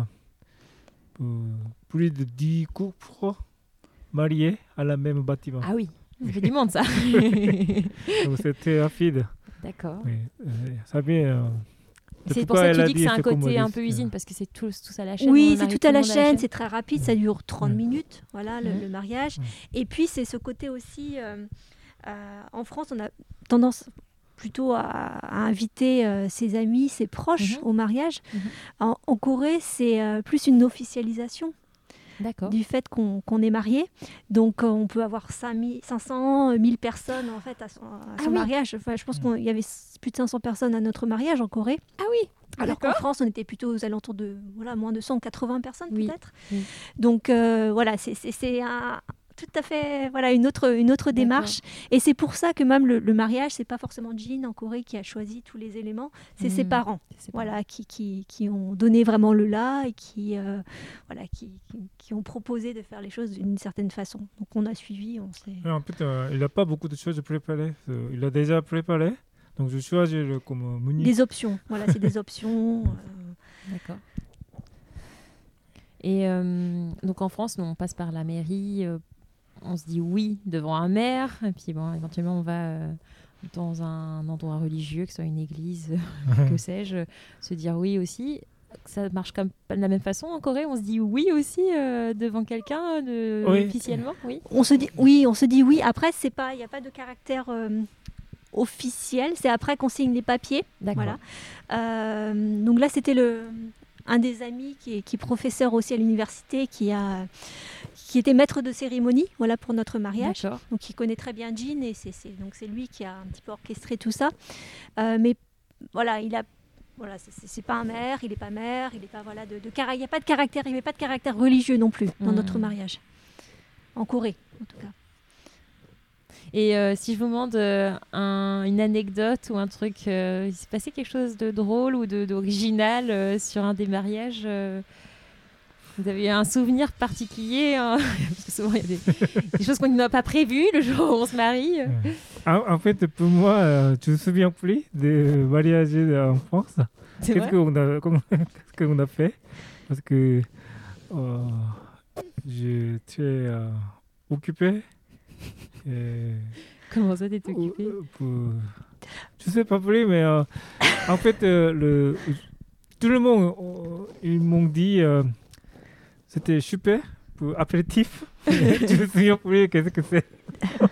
euh, plus de 10 couples mariés à la même bâtiment. Ah oui. Ça fait du monde ça. Donc, c'est très rapide. D'accord. Oui. Euh, ça euh, C'est pour ça que tu dis que c'est un côté un peu usine parce que c'est tous, tous à la chaîne. Oui, c'est tout à la chaîne, c'est très rapide, ça dure 30 Mm. minutes, voilà le, le mariage. Et puis c'est ce côté aussi, euh, euh, en France, on a tendance plutôt à, à inviter euh, ses amis, ses proches Mhm. au mariage. Mhm. En, en Corée, c'est euh, plus une officialisation. Du fait qu'on est marié. Donc euh, on peut avoir 5000, 500, 1000 personnes en fait à son, à Ah son mariage. Enfin, je pense Mm. qu'il y avait plus de 500 personnes à notre mariage en Corée. Ah oui. Alors qu'en. France, on était plutôt aux alentours de voilà, moins de 180 personnes Oui, peut-être. oui. Donc euh, voilà, c'est un- tout à fait voilà, une, autre, une autre démarche. Et c'est pour ça que même le, le mariage, c'est pas forcément Jean en Corée qui a choisi tous les éléments, c'est ses Mm. parents voilà, qui, qui, qui ont donné vraiment le là et qui, euh, voilà, qui, qui, ont proposé de faire les choses d'une certaine façon. Donc on a suivi, on s'est... En fait, euh, il n'a pas beaucoup de choses préparées. Euh, Il a déjà préparé. Donc, je choisis le, comme menu. Des options, voilà, c'est des options. euh, D'accord. Et euh, donc en France, on passe par la mairie, on se dit oui devant un maire, et puis bon, éventuellement on va euh, dans un endroit religieux, que ce soit une église, que sais-je, se dire oui aussi. Ça marche comme pas de la même façon en Corée, on se dit oui aussi euh, devant quelqu'un de- Oui. officiellement, oui. on se dit oui, on se dit oui. Après, c'est pas, il n'y a pas de caractère euh, officiel. C'est après qu'on signe les papiers. Voilà. Euh, donc là, c'était le un des amis qui est, qui est professeur aussi à l'université, qui a qui était maître de cérémonie, voilà pour notre mariage. Donc il connaît très bien Jean et c'est c'est- donc c'est lui qui a un petit peu orchestré tout ça. Euh, mais voilà, il a voilà, c'est- pas un maire, il n'est pas maire, il n'est pas voilà de, il n'y a pas de caractère, il n'y avait pas de caractère religieux non plus dans notre mariage. En Corée, en tout cas. Et euh, si je vous demande euh, un- une anecdote ou un truc, euh, il s'est passé quelque chose de drôle ou de- d'original sur un des mariages Vous avez un souvenir particulier hein Parce que souvent, il y a des, des choses qu'on n'a pas prévues le jour où on se marie. En, en fait, pour moi, euh, je me souviens plus de mariage en France. C'est Qu'est-ce qu'on a, fait? Parce que euh, j'étais euh, occupé. Et Comment ça, Ou- occupé? Euh, pour- Je sais pas plus, mais euh, en fait, le, tout le monde, euh, ils m'ont dit euh, c'était super pour apéritif. je me souviens plus qu'est-ce que c'est.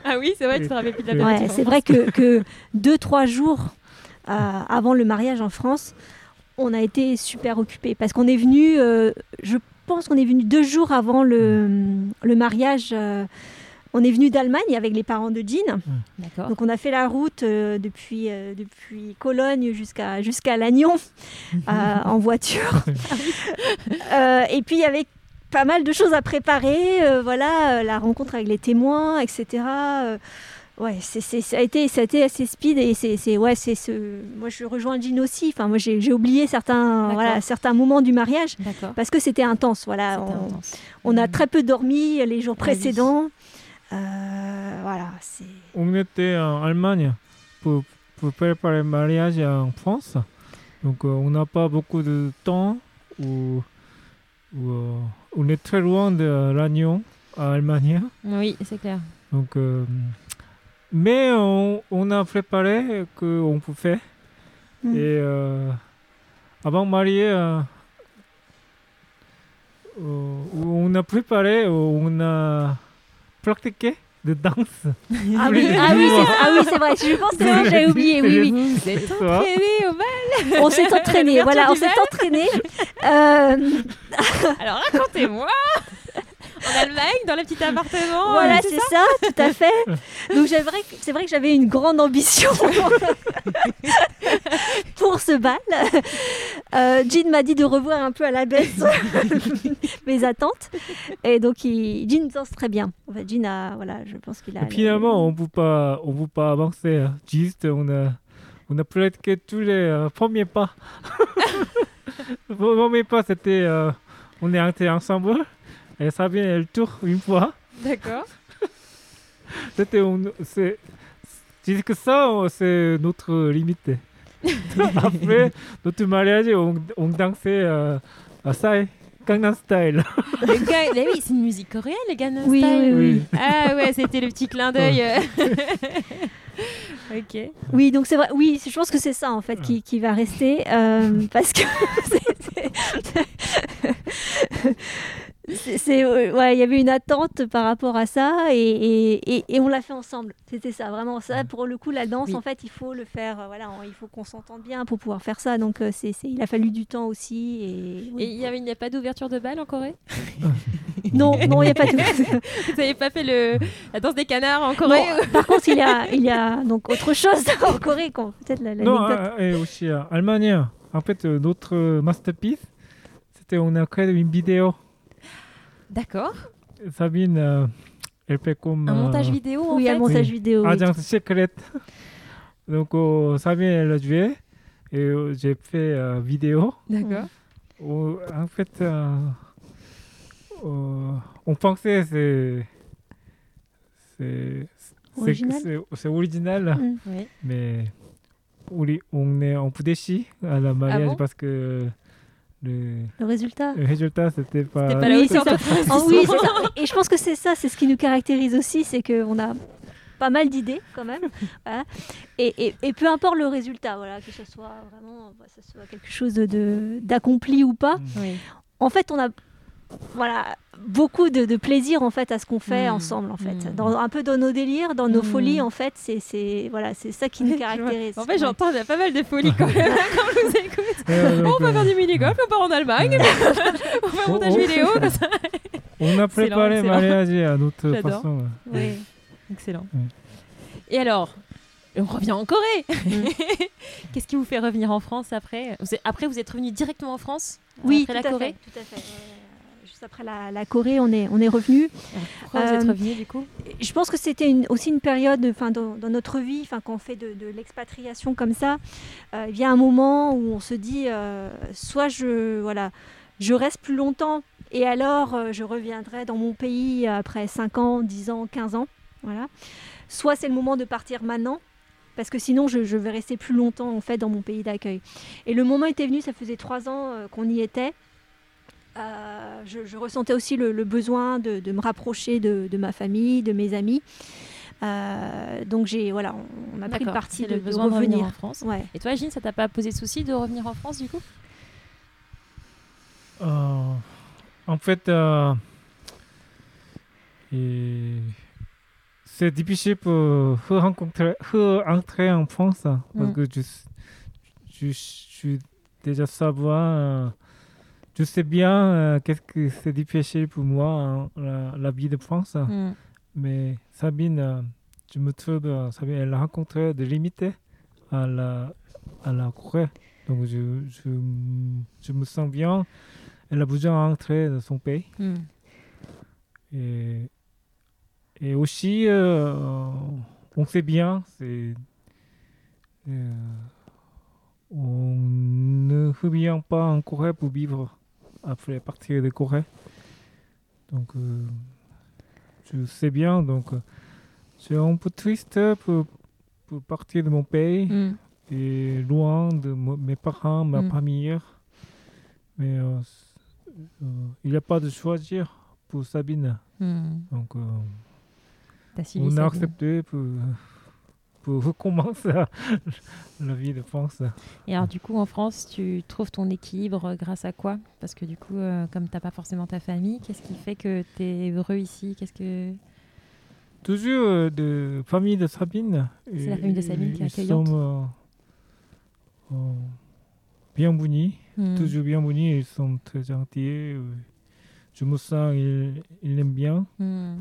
Ah oui, c'est vrai, tu te rappelles plus de la Ouais, c'est vrai que, que deux, trois jours euh, avant le mariage en France, on a été super occupés parce qu'on est venu, euh, je pense qu'on est venu deux jours avant le, le mariage. euh, on est venu d'Allemagne avec les parents de Jean. D'accord. Donc on a fait la route euh, depuis, euh, depuis Cologne jusqu'à jusqu'à Lannion euh, en voiture. Euh, et puis avec pas mal de choses à préparer, euh, voilà, euh, la rencontre avec les témoins, etc. Euh, ouais, c'est, c'est- ça, a été, ça a été assez speed et c'est, c'est- ouais, c'est ce... moi je rejoins Jean aussi. Enfin, moi j'ai, j'ai oublié certains, voilà, certains moments du mariage D'accord. parce que c'était intense. Voilà, C'était on, intense. on a Mhm. très peu dormi les jours Ah précédents. Euh, voilà, c'est. On était en Allemagne pour, pour préparer le mariage en France. Donc, euh, on n'a pas beaucoup de temps. Ou, ou, euh, on est très loin de Lannion, à Allemagne. Oui, c'est clair. Donc, euh, mais on, on a préparé qu'on peut faire. Mm. Et euh, avant de marier, euh, euh, on a préparé, euh, on a pratiqué de danse. Ah Oui, ah oui, jours. c'est ah oui, c'est vrai. Je pense que j'avais oublié. Oui, oui. Vous êtes C'est ça. entraîné au bal. On s'est entraîné. Voilà, on s'est entraîné. Euh, Alors racontez-moi. En Allemagne, dans le petit appartement. voilà, euh, c'est ça, tout à fait. Donc c'est vrai, que- c'est vrai que j'avais une grande ambition pour ce bal. Euh, Jean m'a dit de revoir un peu à la baisse mes attentes, et donc il, Jean danse très bien. En fait, Jean a, voilà, je pense qu'il a. Et finalement, on peut pas, on peut pas avancer. hein. Juste, on a, on a pratiqué tous les euh, premiers pas. le premier pas, c'était, euh, on est entré ensemble. Et ça vient elle tourne une fois. D'accord. C'était, on- c'est, juste que ça, on- c'est notre limite. Après, notre mariage, on, on dansait euh, à Sai, Gangnam Style. Le gars, mais oui, c'est une musique coréenne, les Gangnam Oui, Style. oui, oui. Ah ouais, c'était le petit clin d'œil. Ok. Oui, donc c'est vrai. Oui, je pense que c'est ça en fait qui, qui va rester euh, parce que c'est- euh, ouais, il y avait une attente par rapport à ça et, et, et- et on l'a fait ensemble. C'était ça, vraiment ça. Pour le coup, la danse, Oui. en fait, il faut le faire. euh, voilà, on- il faut qu'on s'entende bien pour pouvoir faire ça. Donc c'est, c'est- il a fallu du temps aussi et, oui. Et il y avait, il n'y a pas d'ouverture de bal en Corée? non, non, il n'y a pas de. Vous n'avez pas fait le, la danse des canards en Corée Non, par contre, il y a, il y a donc autre chose en Corée. qu'on- Peut-être la- Non, l'anecdote. euh, et aussi en Allemagne. En fait, euh, notre masterpiece, c'était, on a créé une vidéo. D'accord. Sabine, euh, elle fait comme Un euh, montage vidéo en oui, fait. un montage Oui. vidéo. oui. agence secrète. Donc, euh, Sabine, elle a joué et euh, j'ai fait euh, vidéo. D'accord. Euh, en fait, euh, euh, on pensait c'est c'est c'est- Original. c'est original, Mm. Oui. mais 우리- on est un peu déçus à la mariage bon parce que le, Le résultat. le résultat c'était pas. Pas Oui, c'est ça. Ah ça. Et je pense que c'est ça, c'est ce qui nous caractérise aussi, c'est qu'on a pas mal d'idées quand même. Voilà. Et, et- et peu importe le résultat, voilà, que ce soit vraiment que ce soit quelque chose de- d'accompli ou pas. Oui. En fait, on a voilà, beaucoup de, de plaisir en fait à ce qu'on fait Mm. ensemble en fait. Mm. Dans, un peu dans nos délires, dans nos Mm. folies en fait, c'est- c'est voilà, c'est ça qui nous caractérise. En fait, Ouais. j'entends, il y a pas mal de folie quand même quand je vous écoute. Euh, On va euh, faire du mini-golf, on part en Allemagne, on fait un Oh, montage oh. vidéo, comme ça. on a préparé mariage à notre J'adore. façon. Oui. Excellent. Oui. Et alors, on revient en Corée. Qu'est-ce qui vous fait revenir en France après? Vous êtes, Après, vous êtes revenu directement en France Oui, après tout la à Corée? fait, tout à fait. Juste après la, la Corée, on est, on est revenu. Pourquoi vous êtes Euh, revenu du coup? Je pense que c'était une- aussi une période enfin, dans, dans notre vie, enfin, quand on fait de, de l'expatriation comme ça, euh, il y a un moment où on se dit, euh, soit je, voilà, je reste plus longtemps Et alors, euh, je reviendrai dans mon pays après 5 ans, 10 ans, 15 ans. Voilà. Soit c'est le moment de partir maintenant, parce que sinon je, je vais rester plus longtemps en fait dans mon pays d'accueil. Et le moment était venu, ça faisait 3 ans euh, qu'on y était. Euh, je, je ressentais aussi le, le besoin de, de me rapprocher de, de ma famille, de mes amis. Euh, donc j'ai voilà, on, on a pris le parti de, le besoin de revenir revenir. en France. Ouais. Et toi, Gine, ça t'a pas posé de souci de revenir en France du coup? Euh, en fait, euh, et c'est difficile pour rencontrer, entrer en France hein, parce Mm. que je, je, je suis déjà savoir, euh, je sais bien euh, qu'est-ce que c'est difficile pour moi hein, la, la vie de France. Hmm. Mais Sabine, euh, je me trouve, euh, Sabine, elle a rencontré des limites à la, à la Corée. Donc je, je, je me sens bien. Elle a besoin d'entrer dans son pays. Hmm. Et, et aussi, euh, on sait bien, c'est, on ne revient pas en Corée pour vivre après partir de Corée. Donc, euh, je sais bien, donc, euh, c'est un peu triste pour, pour partir de mon pays Hmm. et loin de mes parents, ma Mm. famille. Mais euh, euh, il n'y a pas de choisir pour Sabine. Hmm. Donc, on a accepté pour, pour recommencer la vie de France. Et alors, du coup, en France, tu trouves ton équilibre euh, grâce à quoi? Parce que du coup, euh, comme t'as pas forcément ta famille, qu'est-ce qui fait que tu es heureux ici? Qu'est-ce que Toujours euh, de famille de Sabine. C'est la famille de Sabine qui est Ils accueillante. sont, euh, euh, bienvenus, Hmm. toujours bienvenus. Ils sont très gentils. euh, Je me sens, ils, ils aiment bien. Hmm.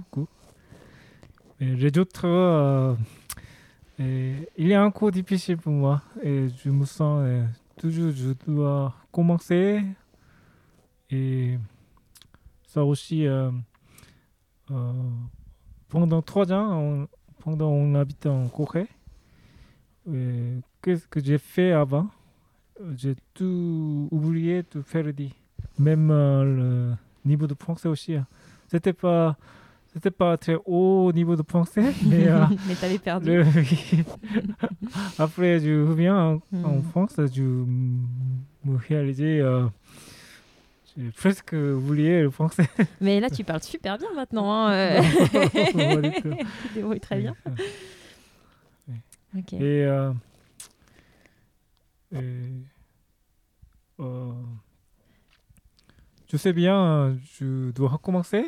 Et les autres, euh, et il est encore difficile pour moi. Et je me sens euh, toujours, je dois commencer. Et ça aussi, euh, euh, pendant trois ans, pendant on habite en Corée, qu'est-ce que j'ai fait avant? J'ai tout oublié faire dit. Même le niveau de français aussi. hein. C'était pas c'était pas très haut niveau de français, mais euh, Mais t'avais perdu. le- après je reviens en, en Hmm. France, je me réalisais euh, j'ai presque oublié le français. Mais là, tu parles super bien maintenant. Hein, euh. Tu débrouilles très bien. Ok. Et, euh, et, euh, je sais bien, euh, je dois recommencer.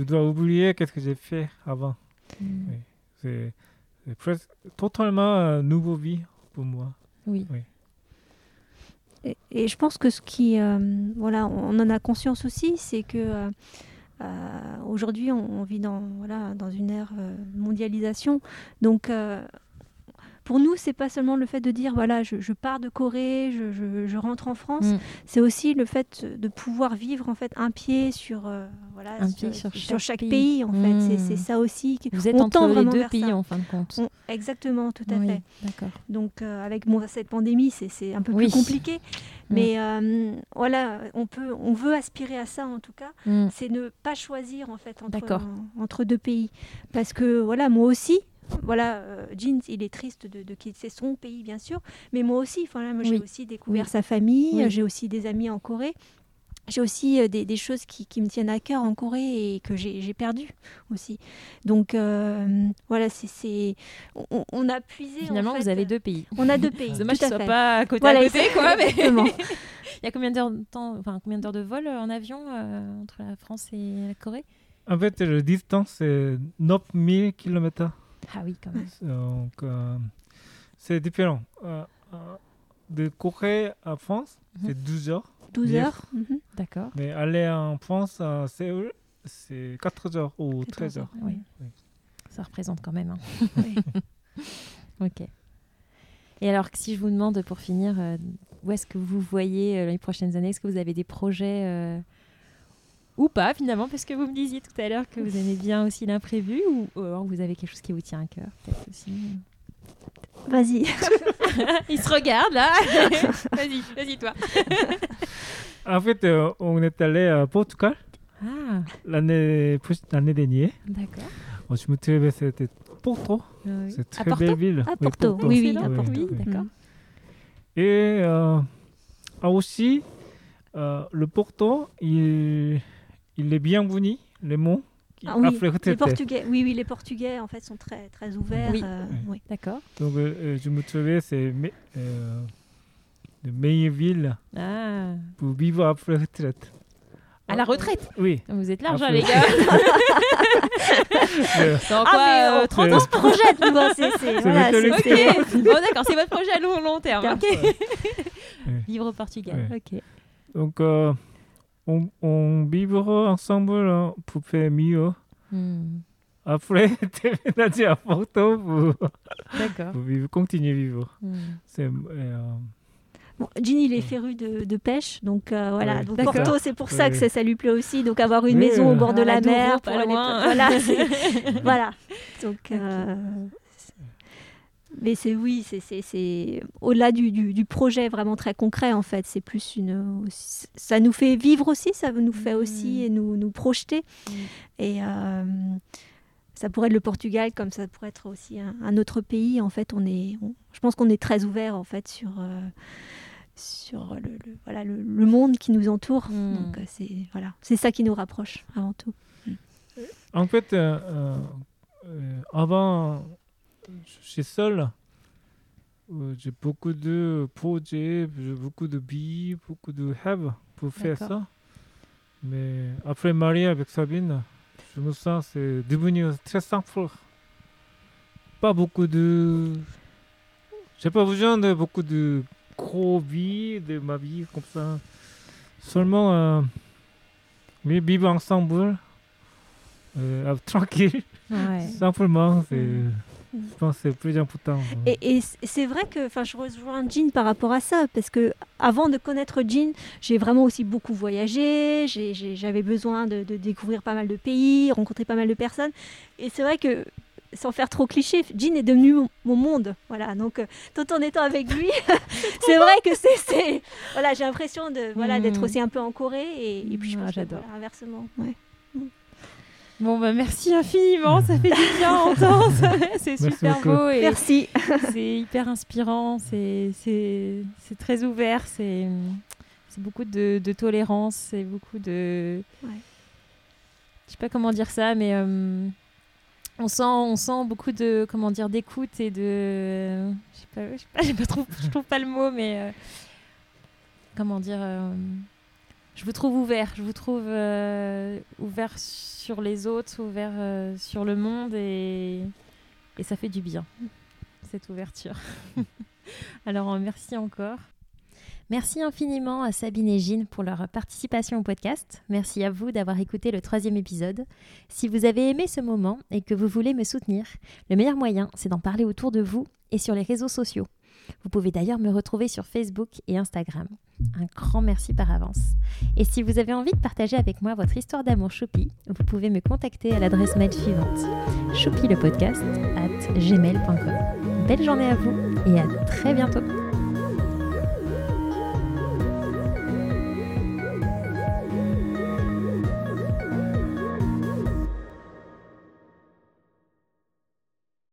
Je dois oublier qu'est-ce que j'ai fait avant. Oui. C'est presque totalement euh, nouveau vie pour moi. Oui. Et, et je pense que ce qui, euh, voilà, on en a conscience aussi, c'est que euh, euh, aujourd'hui on, on vit dans, voilà, dans une ère mondialisation. Donc pour nous, c'est pas seulement le fait de dire voilà, je, je pars de Corée, je, je- je rentre en France. Mm. C'est aussi le fait de pouvoir vivre en fait un pied sur, euh, voilà, Un pied sur chaque pays. pays. en fait. Mm. C'est- C'est ça aussi. Vous êtes on entre les deux pays ça. en fin de compte. On- exactement, tout à Oui, fait. D'accord. Donc euh, avec bon, cette pandémie, c'est- c'est un peu Oui. plus compliqué. Mm. Mais euh, voilà, on, peut, on veut aspirer à ça en tout cas. C'est ne pas choisir en fait entre, entre deux pays. Parce que voilà, moi aussi, voilà, euh, Jean, il est triste de, de quitter son pays bien sûr. Mais moi aussi, voilà, moi, j'ai Oui. aussi découvert Oui. sa famille, Oui. j'ai aussi des amis en Corée. J'ai aussi euh, des, des choses qui, qui me tiennent à cœur en Corée et que j'ai j'ai perdu aussi. Donc euh, voilà, c'est c'est- on, on a puisé. en Finalement, fait, vous avez deux pays. On a deux pays. Dommage qu'ils à soient pas à côté Voilà, à côté, quoi. Mais... Il y a combien d'heures de temps, enfin combien d'heures de vol en avion euh, entre la France et la Corée? En fait, la distance c'est 9000 km. Ah oui, quand même. Donc, euh, c'est différent. Euh, euh, de Corée à France, Mhm. c'est 12 heures. 12 Bien. heures. mhm. D'accord. Mais aller en France à Séoul, c'est 4 heures ou 13 heures. Oui. Oui. Ça représente quand même. hein. Oui. Ok. Et alors, si je vous demande pour finir, où est-ce que vous voyez les prochaines années? Est-ce que vous avez des projets ou pas finalement Parce que vous me disiez tout à l'heure que vous aimez bien aussi l'imprévu ou, ou alors vous avez quelque chose qui vous tient à cœur peut-être aussi. Vas-y. Il se regarde là Vas-y, vas-y toi. En fait, euh, on est allé à Portugal Ah, l'année l'année dernière. d'accord. Bon, je me trouvais c'était Porto. Oui. C'est très Porto belle ville. À Porto, oui, oui, à Excellent. Porto. Oui, d'accord. Et euh, ah, aussi, euh, le Porto, il, il est bienvenu, les mots. Ah oui, les. Portugais, oui, oui, les Portugais en fait sont très très ouverts. Oui. euh, Oui. oui. D'accord. Donc, euh, euh, je me trouvais, c'est me- euh, la meilleure ville Ah. pour vivre après la retraite. À la retraite? Oui. Vous êtes large, hein, les gars Dans Ah quoi, mais euh, on, 30 on ans? se projette, nous, hein, c'est c'est- voilà, bon d'accord, c'est votre projet à long, long terme. Ouais. Vivre au Portugal, ok. Donc, euh, on, on vivra ensemble hein, pour faire mieux. Hmm, Après, déménager à Porto pour, pour vivre, continuer à vivre. Hmm. C'est, euh, Bon, Ginny, il est féru de, de pêche, donc euh, voilà. Ouais. Donc D'accord. Porto, c'est pour ça Ouais. que ça, ça lui plaît aussi. Donc avoir une Oui, maison au euh, bord de Ah, la mer, pas pour aller- loin. voilà, c'est- voilà. Donc, euh, c'est- mais c'est oui, c'est c'est c'est au-delà du, du, du projet vraiment très concret en fait. C'est plus une, ça nous fait vivre aussi, ça nous fait aussi Mhm. et nous nous projeter. Mhm. Et euh, ça pourrait être le Portugal, comme ça pourrait être aussi un, un autre pays. En fait, on est, on- je pense qu'on est très ouvert en fait sur euh, sur le, le- voilà le, le monde qui nous entoure. Mm. Donc euh, c'est voilà, c'est ça qui nous rapproche avant tout. en fait, euh, euh, euh, avant, je suis seul. J'ai beaucoup de projets, beaucoup de billes, beaucoup de rêves pour faire ça. Mais après marier avec Sabine, je me sens c'est devenu très simple. Pas beaucoup de. J'ai pas besoin de beaucoup de gros vies de ma vie comme ça. Seulement, euh, mais vivre ensemble, euh, tranquille, Ouais. simplement, c'est, Mm. Je pense que c'est plus important. Et, et c'est vrai que, je rejoins Jean par rapport à ça, parce que avant de connaître Jean, j'ai vraiment aussi beaucoup voyagé. J'avais besoin de, de découvrir pas mal de pays, rencontrer pas mal de personnes. Et c'est vrai que, sans faire trop cliché, Jean est devenu mon, mon monde. Voilà. Donc, euh, tout en étant avec lui, c'est vrai que c'est, voilà, j'ai l'impression de, voilà, d'être Mm. aussi un peu en Corée. Et, et puis, je Ah, pense que, j'adore. voilà, inversement. ouais. Bon, bah merci infiniment, ça fait du bien à entendre. c'est super beaucoup. beau et Merci. c'est hyper inspirant, c'est c'est- c'est très ouvert, c'est c'est beaucoup de, de tolérance, c'est beaucoup de... Ouais. Je sais pas comment dire ça, mais euh, on, sent, on sent beaucoup de comment dire d'écoute et de... Je sais pas, je sais pas, j'ai pas trop- je trouve pas le mot, mais... euh, comment dire euh, Je vous trouve ouvert, je vous trouve euh, ouvert sur les autres, ouvert euh, sur le monde et, et ça fait du bien cette ouverture. Alors, euh, merci encore. Merci infiniment à Sabine et Jean pour leur participation au podcast. Merci à vous d'avoir écouté le troisième épisode. Si vous avez aimé ce moment et que vous voulez me soutenir, le meilleur moyen, c'est d'en parler autour de vous et sur les réseaux sociaux. Vous pouvez d'ailleurs me retrouver sur Facebook et Instagram. Un grand merci par avance. Et si vous avez envie de partager avec moi votre histoire d'amour Choupi, vous pouvez me contacter à l'adresse mail suivante choupilepodcast at gmail.com. Belle journée à vous et à très bientôt